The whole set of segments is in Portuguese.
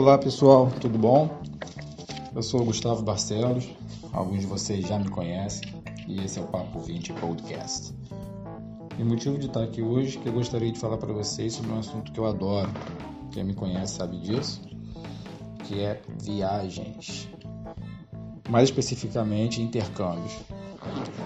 Olá pessoal, tudo bom? Eu sou Gustavo Barcelos, alguns de vocês já me conhecem e esse é o Papo 20 Podcast. E o motivo de estar aqui hoje é que eu gostaria de falar para vocês sobre um assunto que eu adoro, quem me conhece sabe disso, que é viagens, mais especificamente intercâmbios.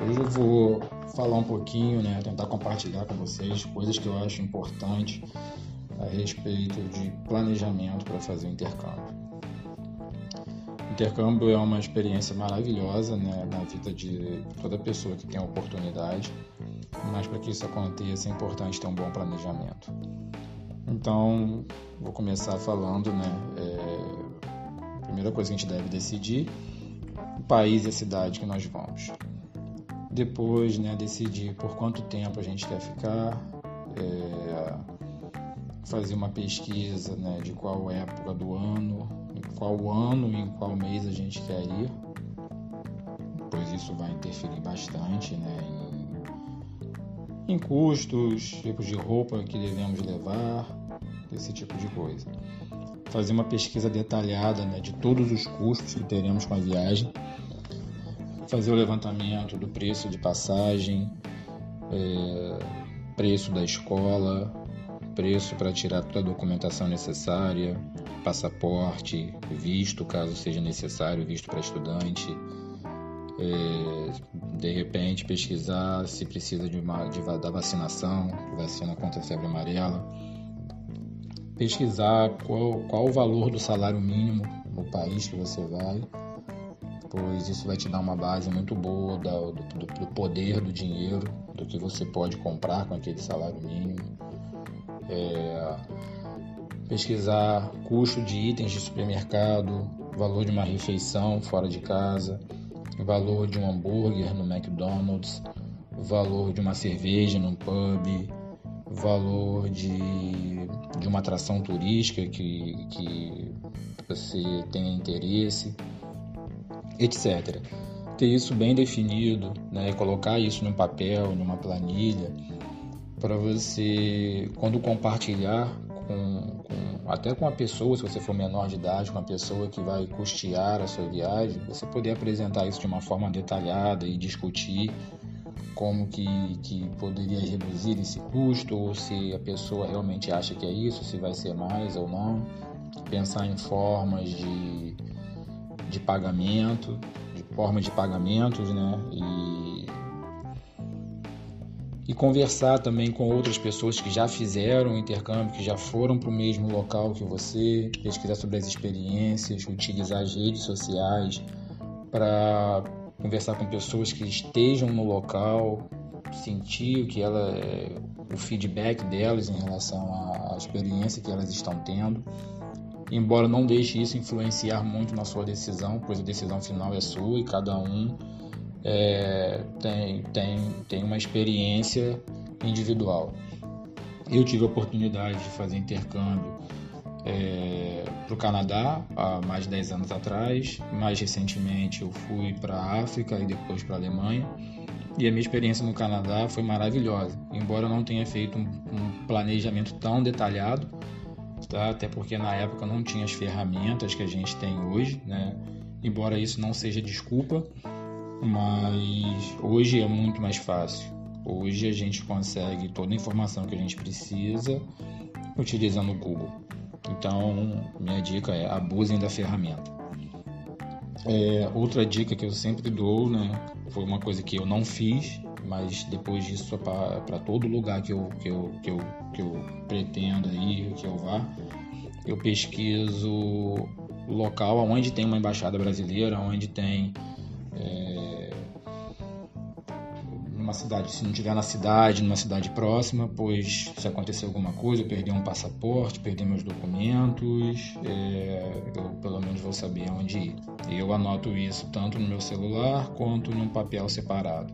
Hoje eu vou falar um pouquinho, né, tentar compartilhar com vocês coisas que eu acho importantes a respeito de planejamento para fazer o intercâmbio. O intercâmbio é uma experiência maravilhosa né, na vida de toda pessoa que tem a oportunidade, mas para que isso aconteça é importante ter um bom planejamento. Então, vou começar falando, né, é, a primeira coisa que a gente deve decidir, o país e a cidade que nós vamos. Depois, né, decidir por quanto tempo a gente quer ficar, é, fazer uma pesquisa né, de qual época do ano, em qual ano e em qual mês a gente quer ir, pois isso vai interferir bastante né, em, em custos, tipos de roupa que devemos levar, esse tipo de coisa. Fazer uma pesquisa detalhada né, de todos os custos que teremos com a viagem, fazer o levantamento do preço de passagem, é, preço da escola, preço para tirar toda a documentação necessária, passaporte, visto, caso seja necessário, visto para estudante. É, de repente, pesquisar se precisa de uma, de, da vacinação, vacina contra a febre amarela. Pesquisar qual, qual o valor do salário mínimo no país que você vai, pois isso vai te dar uma base muito boa do, do, do poder do dinheiro, do que você pode comprar com aquele salário mínimo é, pesquisar custo de itens de supermercado, valor de uma refeição fora de casa, valor de um hambúrguer no McDonald's, valor de uma cerveja num pub, valor de, de uma atração turística que, que você tenha interesse, etc. Ter isso bem definido, né, colocar isso num papel, numa planilha, para você, quando compartilhar com, com, até com a pessoa, se você for menor de idade, com a pessoa que vai custear a sua viagem, você poder apresentar isso de uma forma detalhada e discutir como que, que poderia reduzir esse custo, ou se a pessoa realmente acha que é isso, se vai ser mais ou não. Pensar em formas de, de pagamento, de formas de pagamentos, né? E e conversar também com outras pessoas que já fizeram intercâmbio, que já foram para o mesmo local que você, pesquisar sobre as experiências, utilizar as redes sociais para conversar com pessoas que estejam no local, sentir o que ela, o feedback delas em relação à experiência que elas estão tendo. Embora não deixe isso influenciar muito na sua decisão, pois a decisão final é sua e cada um é, tem, tem, tem uma experiência individual. Eu tive a oportunidade de fazer intercâmbio é, para o Canadá há mais de 10 anos atrás. Mais recentemente eu fui para a África e depois para a Alemanha. E a minha experiência no Canadá foi maravilhosa, embora eu não tenha feito um, um planejamento tão detalhado, tá? até porque na época não tinha as ferramentas que a gente tem hoje, né? embora isso não seja desculpa, mas hoje é muito mais fácil. Hoje a gente consegue toda a informação que a gente precisa utilizando o Google. Então, minha dica é abusem da ferramenta. É, outra dica que eu sempre dou, né, foi uma coisa que eu não fiz, mas depois disso para todo lugar que eu, que, eu, que, eu, que eu pretendo ir, que eu vá, eu pesquiso o local onde tem uma embaixada brasileira, onde tem é, numa cidade, se não estiver na cidade, numa cidade próxima, pois se acontecer alguma coisa, eu perder um passaporte, perder meus documentos, é, eu pelo menos vou saber onde ir. Eu anoto isso tanto no meu celular quanto num papel separado.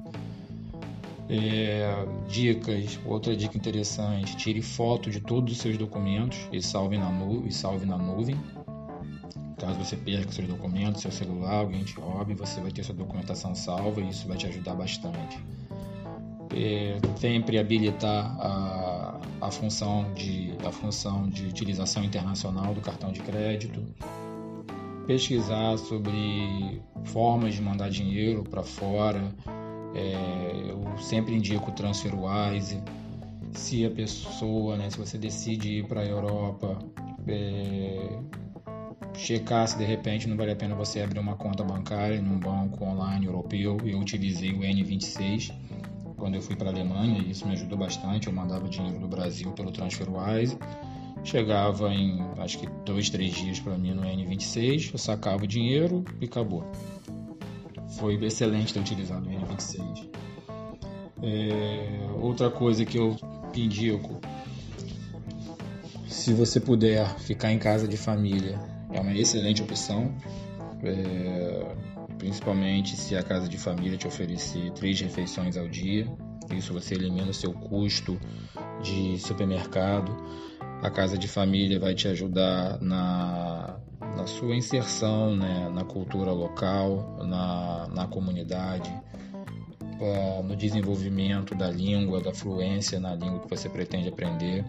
É, dicas, outra dica interessante, tire foto de todos os seus documentos e salve na, nu e salve na nuvem. Caso você perca seus documentos, seu celular, alguém te roube, você vai ter sua documentação salva e isso vai te ajudar bastante. É, sempre habilitar a, a função de, a função de utilização internacional do cartão de crédito, pesquisar sobre formas de mandar dinheiro para fora. É, eu sempre indico TransferWise. Se a pessoa, né, se você decide ir para a Europa, é, checar se de repente não vale a pena você abrir uma conta bancária num banco online europeu. Eu utilizei o N26 quando eu fui para a Alemanha e isso me ajudou bastante. Eu mandava dinheiro do Brasil pelo TransferWise, chegava em acho que dois, três dias para mim no N26, eu sacava o dinheiro e acabou. Foi excelente ter utilizado o N26. É, outra coisa que eu indico, se você puder ficar em casa de família, é uma excelente opção. É, principalmente se a casa de família te oferecer três refeições ao dia. Isso você elimina o seu custo de supermercado. A casa de família vai te ajudar na, na sua inserção né, na cultura local, na, na comunidade, no desenvolvimento da língua, da fluência na língua que você pretende aprender.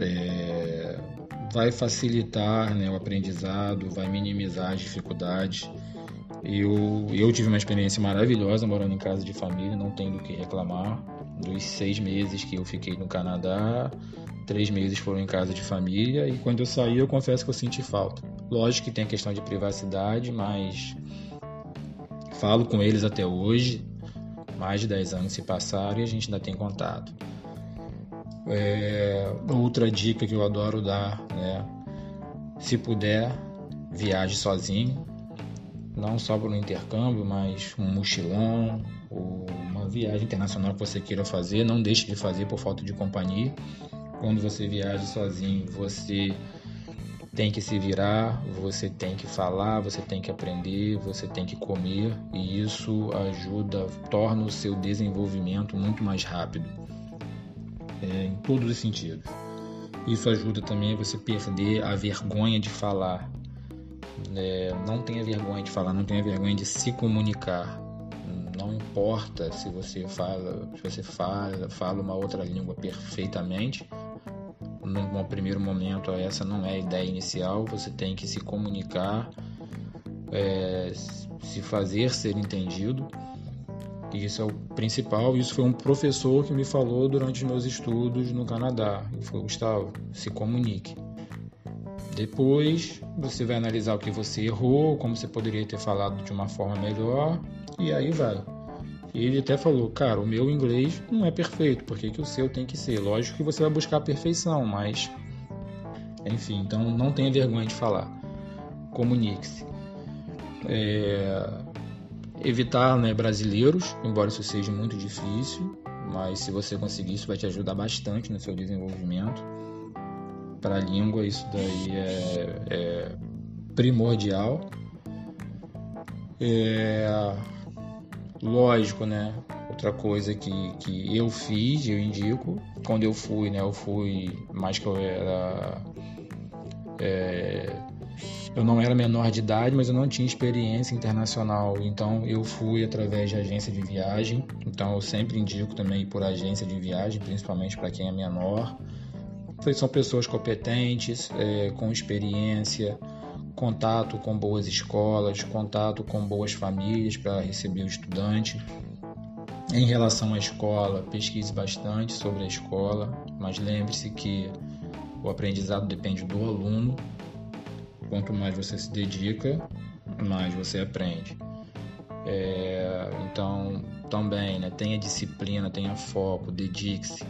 É, vai facilitar né, o aprendizado, vai minimizar as dificuldades eu, eu tive uma experiência maravilhosa morando em casa de família, não tenho do que reclamar. Dos seis meses que eu fiquei no Canadá, três meses foram em casa de família e quando eu saí eu confesso que eu senti falta. Lógico que tem a questão de privacidade, mas falo com eles até hoje. Mais de 10 anos se passaram e a gente ainda tem contato. É, outra dica que eu adoro dar, né? Se puder, viaje sozinho não só para um intercâmbio, mas um mochilão ou uma viagem internacional que você queira fazer, não deixe de fazer por falta de companhia. Quando você viaja sozinho, você tem que se virar, você tem que falar, você tem que aprender, você tem que comer e isso ajuda, torna o seu desenvolvimento muito mais rápido, é, em todos os sentidos. Isso ajuda também a você perder a vergonha de falar, é, não tenha vergonha de falar, não tenha vergonha de se comunicar. Não importa se você fala, se você fala, fala uma outra língua perfeitamente. No primeiro momento, essa não é a ideia inicial. Você tem que se comunicar, é, se fazer ser entendido. Isso é o principal. Isso foi um professor que me falou durante meus estudos no Canadá. Ele falou: Gustavo, se comunique. Depois você vai analisar o que você errou, como você poderia ter falado de uma forma melhor, e aí vai. Ele até falou, cara, o meu inglês não é perfeito, por que, que o seu tem que ser? Lógico que você vai buscar a perfeição, mas enfim, então não tenha vergonha de falar. Comunique-se. É... Evitar né, brasileiros, embora isso seja muito difícil, mas se você conseguir, isso vai te ajudar bastante no seu desenvolvimento para a língua isso daí é, é primordial. É, lógico, né? Outra coisa que, que eu fiz, eu indico, quando eu fui, né? Eu fui mais que eu era. É, eu não era menor de idade, mas eu não tinha experiência internacional. Então eu fui através de agência de viagem. Então eu sempre indico também por agência de viagem, principalmente para quem é menor são pessoas competentes, é, com experiência, contato com boas escolas, contato com boas famílias para receber o estudante. Em relação à escola, pesquise bastante sobre a escola, mas lembre-se que o aprendizado depende do aluno. Quanto mais você se dedica, mais você aprende. É, então, também, né, tenha disciplina, tenha foco, dedique-se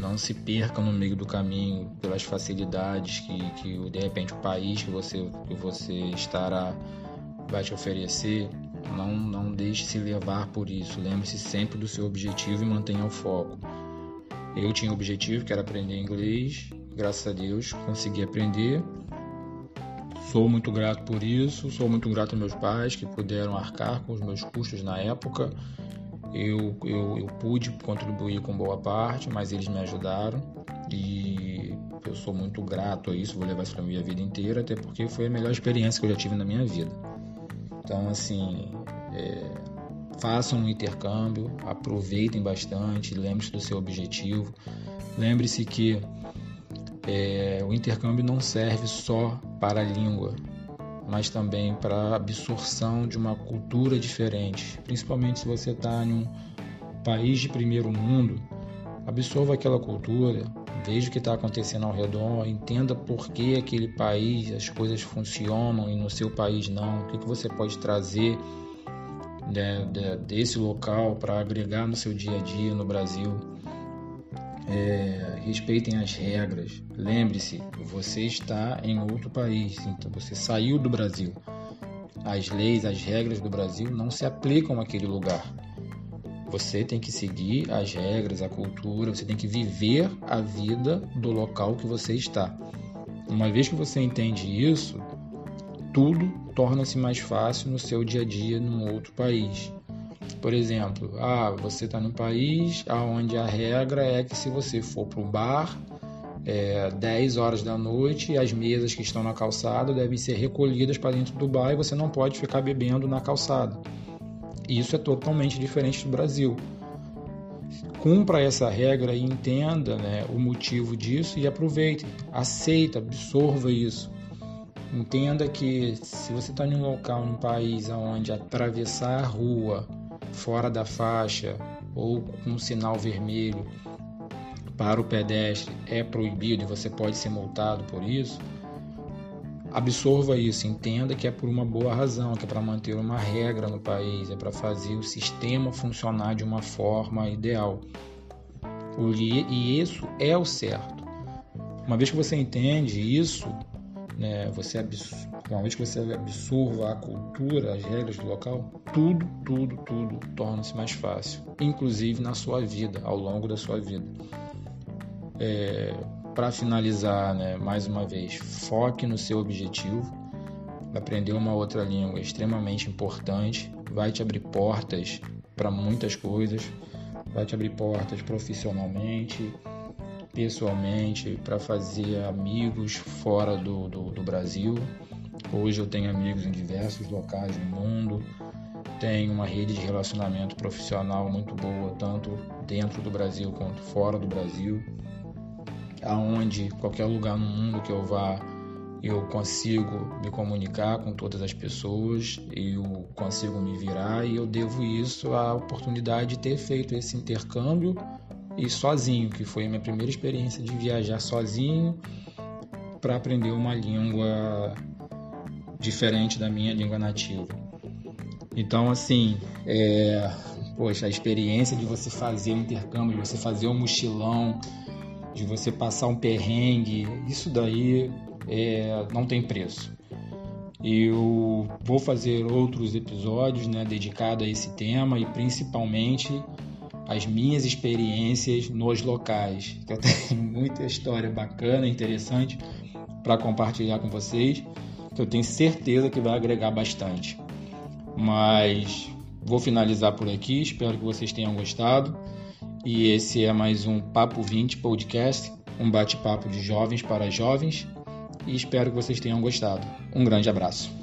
não se perca no meio do caminho pelas facilidades que, que de repente o país que você, que você estará vai te oferecer. Não, não deixe se levar por isso. Lembre-se sempre do seu objetivo e mantenha o foco. Eu tinha um objetivo que era aprender inglês. Graças a Deus consegui aprender. Sou muito grato por isso. Sou muito grato aos meus pais que puderam arcar com os meus custos na época eu, eu, eu pude contribuir com boa parte, mas eles me ajudaram. E eu sou muito grato a isso, vou levar isso para minha vida inteira, até porque foi a melhor experiência que eu já tive na minha vida. Então, assim, é, façam um intercâmbio, aproveitem bastante, lembre-se do seu objetivo, Lembre-se que é, o intercâmbio não serve só para a língua, mas também para a absorção de uma cultura diferente. Principalmente se você está em um país de primeiro mundo, absorva aquela cultura, veja o que está acontecendo ao redor, entenda por que aquele país as coisas funcionam e no seu país não, o que, que você pode trazer de, desse local para agregar no seu dia a dia no Brasil. É, respeitem as regras. Lembre-se, você está em outro país, então você saiu do Brasil. As leis, as regras do Brasil não se aplicam àquele lugar. Você tem que seguir as regras, a cultura, você tem que viver a vida do local que você está. Uma vez que você entende isso, tudo torna-se mais fácil no seu dia a dia num outro país. Por exemplo, ah, você está num país onde a regra é que se você for para o bar, é, 10 horas da noite, as mesas que estão na calçada devem ser recolhidas para dentro do bar e você não pode ficar bebendo na calçada. Isso é totalmente diferente do Brasil. Cumpra essa regra e entenda né, o motivo disso e aproveite, aceita, absorva isso. Entenda que se você está em um local, em um país onde atravessar a rua fora da faixa ou com um sinal vermelho para o pedestre é proibido e você pode ser multado por isso, absorva isso, entenda que é por uma boa razão, que é para manter uma regra no país, é para fazer o sistema funcionar de uma forma ideal. E isso é o certo. Uma vez que você entende isso, né, você vez que você absorva a cultura, as regras do local, tudo, tudo, tudo torna-se mais fácil, inclusive na sua vida, ao longo da sua vida. É, Para finalizar, né, mais uma vez, foque no seu objetivo. Aprender uma outra língua é extremamente importante, vai te abrir portas para muitas coisas, vai te abrir portas profissionalmente, pessoalmente para fazer amigos fora do, do, do, Brasil. Hoje eu tenho amigos em diversos locais do mundo, tenho uma rede de relacionamento profissional muito boa, tanto dentro do Brasil quanto fora do Brasil, aonde qualquer lugar no mundo que eu vá eu consigo me comunicar com todas as pessoas, eu consigo me virar e eu devo isso à oportunidade de ter feito esse intercâmbio e sozinho, que foi a minha primeira experiência de viajar sozinho para aprender uma língua diferente da minha língua nativa. Então, assim, é, poxa, a experiência de você fazer um intercâmbio, de você fazer um mochilão, de você passar um perrengue, isso daí é, não tem preço. Eu vou fazer outros episódios né, dedicados a esse tema e principalmente as minhas experiências nos locais. Eu tenho muita história bacana, interessante para compartilhar com vocês, que eu tenho certeza que vai agregar bastante. Mas vou finalizar por aqui, espero que vocês tenham gostado. E esse é mais um Papo 20 Podcast, um bate-papo de jovens para jovens. E espero que vocês tenham gostado. Um grande abraço.